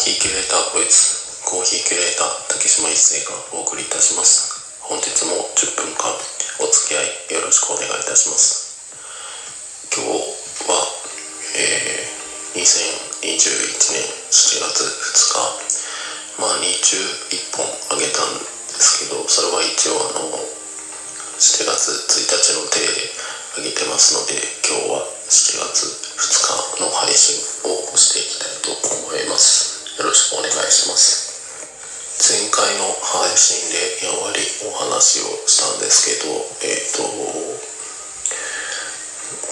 ヒーキュレーターこいつ。コーヒーキュレーター竹島一生がお送りいたします。本日も10分間お付き合いよろしくお願いいたします。今日は、えー、2021年7月2日。まあ日中1本あげたんですけどそれは一応あの7月1日の手であげてますので今日は7月2日の配信をしていきたいと思います。よろしくお願いします。前回の配信でやわりお話をしたんですけどえっ、ー、と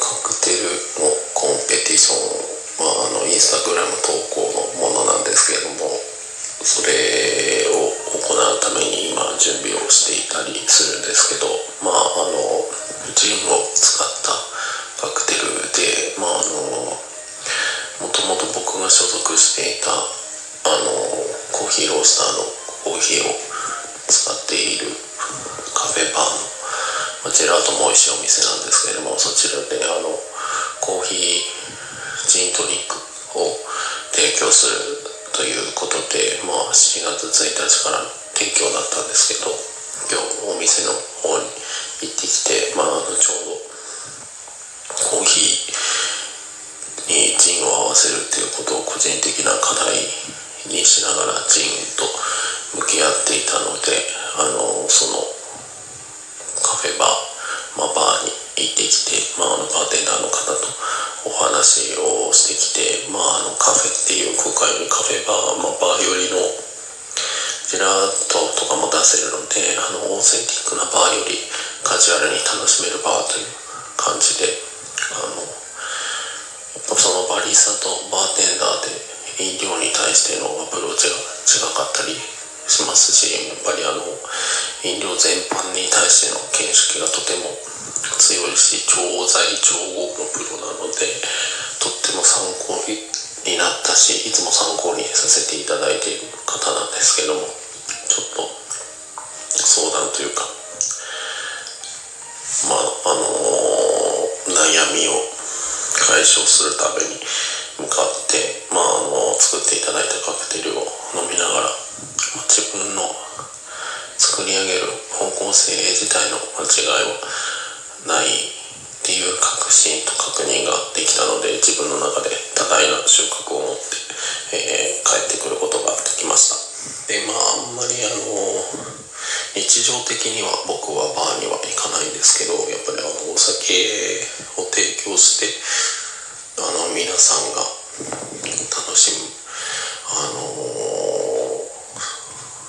カクテルのコンペティションまああのインスタグラム投稿のものなんですけどもそれを行うために今準備をしていたりするんですけどまああのジンをスターのコーヒーを使っているカフェバーの、まジェラートも美味しいお店なんですけれどもそちらであのコーヒージントニックを提供するということで、まあ、7月1日から提供だったんですけど今日お店の方に行ってきて、まあ、あのちょうどコーヒーにジンを合わせるっていうことを個人的な課題にしながらジンと向き合っていたのであのそのカフェバー、まあ、バーに行ってきて、まあ、あのバーテンダーの方とお話をしてきて、まあ、あのカフェっていう今回のカフェバー、まあ、バーよりのジェラートとかも出せるのであのオーセンティックなバーよりカジュアルに楽しめるバーという感じであのそのバリスタとバーテンダーで飲料に対してのアプローチが違かったりしますしやっぱりあの飲料全般に対しての見識がとても強いし調剤調合のプロなのでとっても参考になったしいつも参考にさせていただいている方なんですけどもちょっと相談というかまああのー悩みを解消するために向かって、まあ、あの作っていただいたカクテルを飲みながら、まあ、自分の作り上げる方向性自体の間違いはないっていう確信と確認ができたので自分の中で多大な収穫を持って、えー、帰ってくることができました。でまああんまりあの日常的には僕はバーには行かないんですけどやっぱりあのお酒皆さんが楽しむあの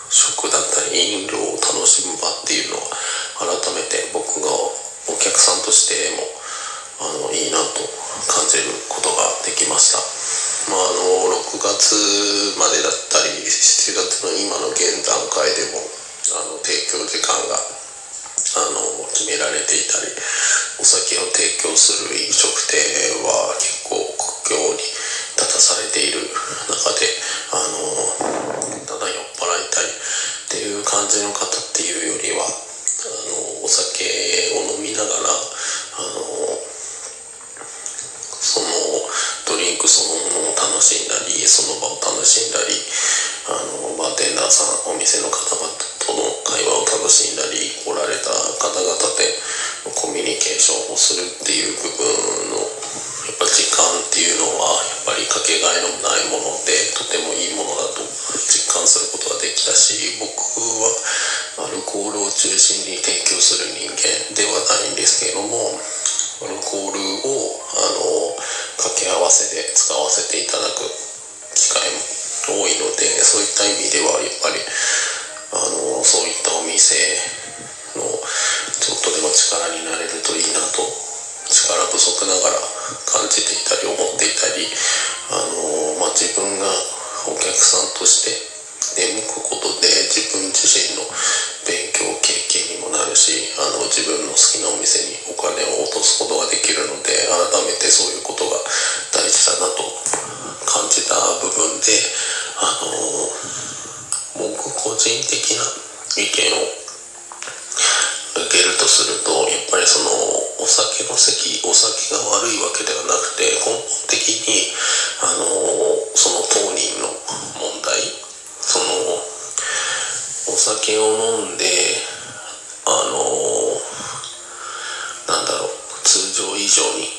食だったり飲料を楽しむ場っていうのは改めて僕がお客さんとしてもあのいいなと感じることができました。まあ、あの6月までだったり7月の今の現段階でもあの提供時間があの決められていたりお酒を提供する飲食店は結構境に立たされている中であのただ酔っ払いたいっていう感じの方っていうよりはあのお酒を飲みながらあのそのドリンクそのものを楽しんだりその場を楽しんだりあのバーテンダーさんお店の方々との会話を楽しんだり来られた方々でコミュニケーションをするっていう部分のっていうのはやっぱりかけがえのないものでとてもいいものだと実感することができたし僕はアルコールを中心に提供する人間ではないんですけれどもアルコールをあの掛け合わせで使わせていただく機会も多いのでそういった意味ではやっぱりあのそういったお店のちょっとでも力になれるといいなと力不足ながら感じていたり思っていたりあの、まあ、自分がお客さんとして出向くことで自分自身の勉強経験にもなるしあの自分の好きなお店にお金を落とすことができるので改めてそういうことが大事だなと感じた部分であの僕個人的な意見を受けるとするとやっぱりそのお酒の席お酒が悪いわけではなくて根本的にあのその当人の問題。そのお酒を飲んであのなんだろう通常以上に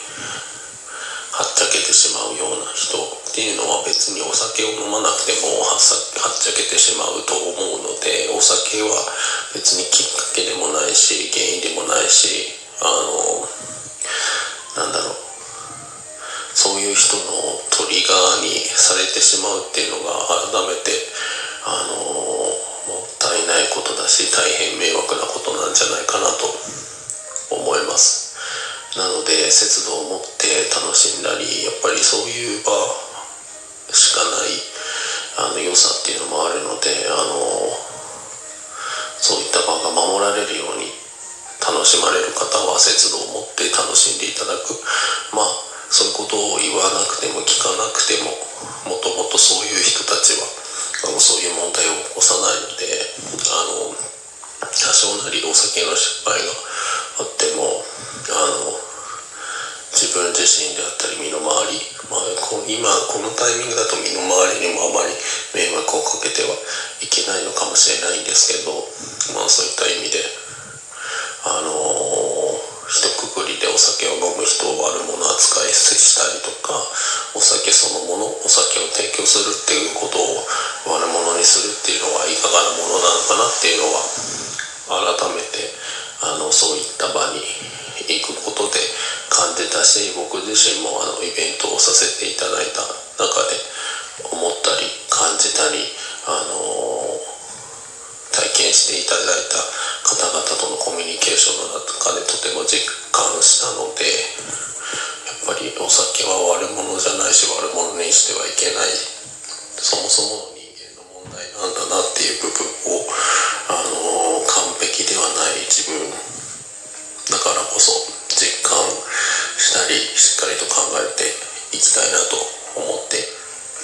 はっちゃけてしまうような人っていうのは別にお酒を飲まなくてもはっちゃけてしまうと思うのでお酒は別にきっかけでもないし原因でもないしあのなんだろうそういう人のトリガーにされてしまうっていうのが改めてあのもったいないことだし大変迷惑なことなんじゃないかなと思います。なので節度を持って楽しんだりやっぱりそういう場しかないあの良さっていうのもあるのであのそういった場が守られるように楽しまれる方は節度を持って楽しんでいただく。まあそういうことを言わなくても聞かなくてももともとそういう人たちはあのそういう問題を起こさないのであの多少なりお酒の失敗があってもあの自分自身であったり身の回り、まあ、こ今このタイミングだと身の回りにもあまり迷惑をかけてはいけないのかもしれないんですけど、まあ、そういった意味であの一括りでお酒を飲む人を悪者扱いしたりとかお酒そのものお酒を提供するっていうことを悪者にするっていうのはいかがなものなのかなっていうのは改めてあのそういった場に行くことで感じたし僕自身もあのイベントをさせていただいた中で思ったり感じたりあの体験していただいた方々とのコミュニケーションの中でとても実感したのでやっぱりお酒は悪者じゃないし悪者にしてはいけない。そもそもの人間の問題なんだなっていう部分をあの完璧ではない自分だからこそ実感したりしっかりと考えていきたいなと思って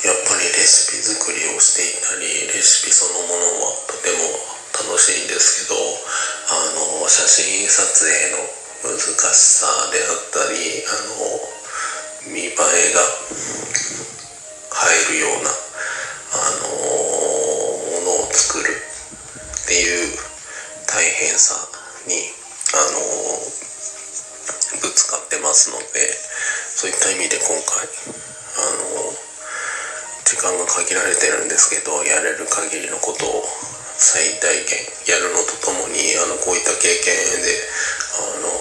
やっぱりレシピ作りをしていたりレシピそのものはとても楽しいんですけどあの写真撮影の難しさであったりあの見栄えが入るようなあのものを作るっていう大変さにあのぶつかってますのでそういった意味で今回あの時間が限られてるんですけどやれる限りのことを最大限やるのとともにあのこういった経験であの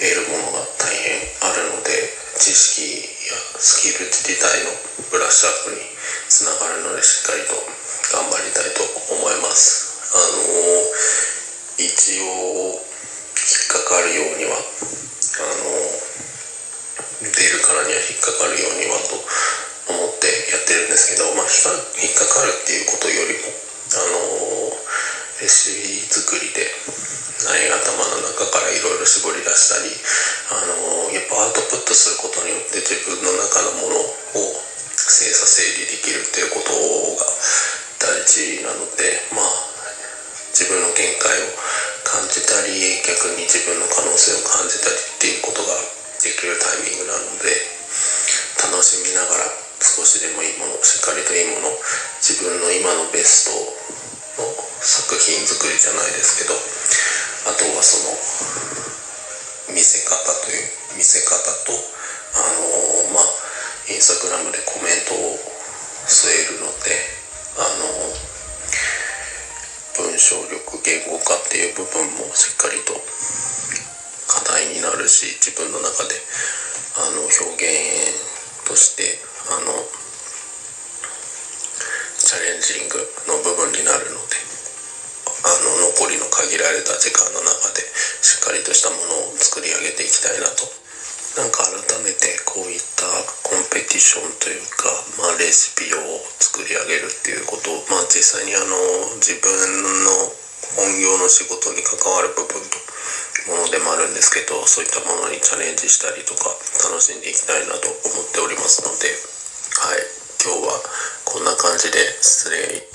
得るものが大変あるので知識やスキル自体のブラッシュアップにつながるのでしっかりと頑張りたいと思います。あのない頭の中からいろいろ絞り出したりあのやっぱアウトプットすることによって自分の中のものを精査整理できるっていうことが大事なのでまあ自分の限界を感じたり逆に自分の可能性を感じたりっていうことができるタイミングなので楽しみながら少しでもいいものしっかりといいもの自分の今のベストの作品作りじゃないですけどあとはその見せ方という見せ方とあのまあインスタグラムでコメントを添えるのであの文章力言語化っていう部分もしっかりと課題になるし自分の中であの表現としてあのチャレンジングの部分になるのでの残りの限られた時間の中でしっかりとしたものを作り上げていきたいなと。なんか改めてこういったコンペティションというか、まあ、レシピを作り上げるっていうことを、まあ、実際にあの自分の本業の仕事に関わる部分とものでもあるんですけどそういったものにチャレンジしたりとか楽しんでいきたいなと思っておりますのではい。今日はこんな感じで失礼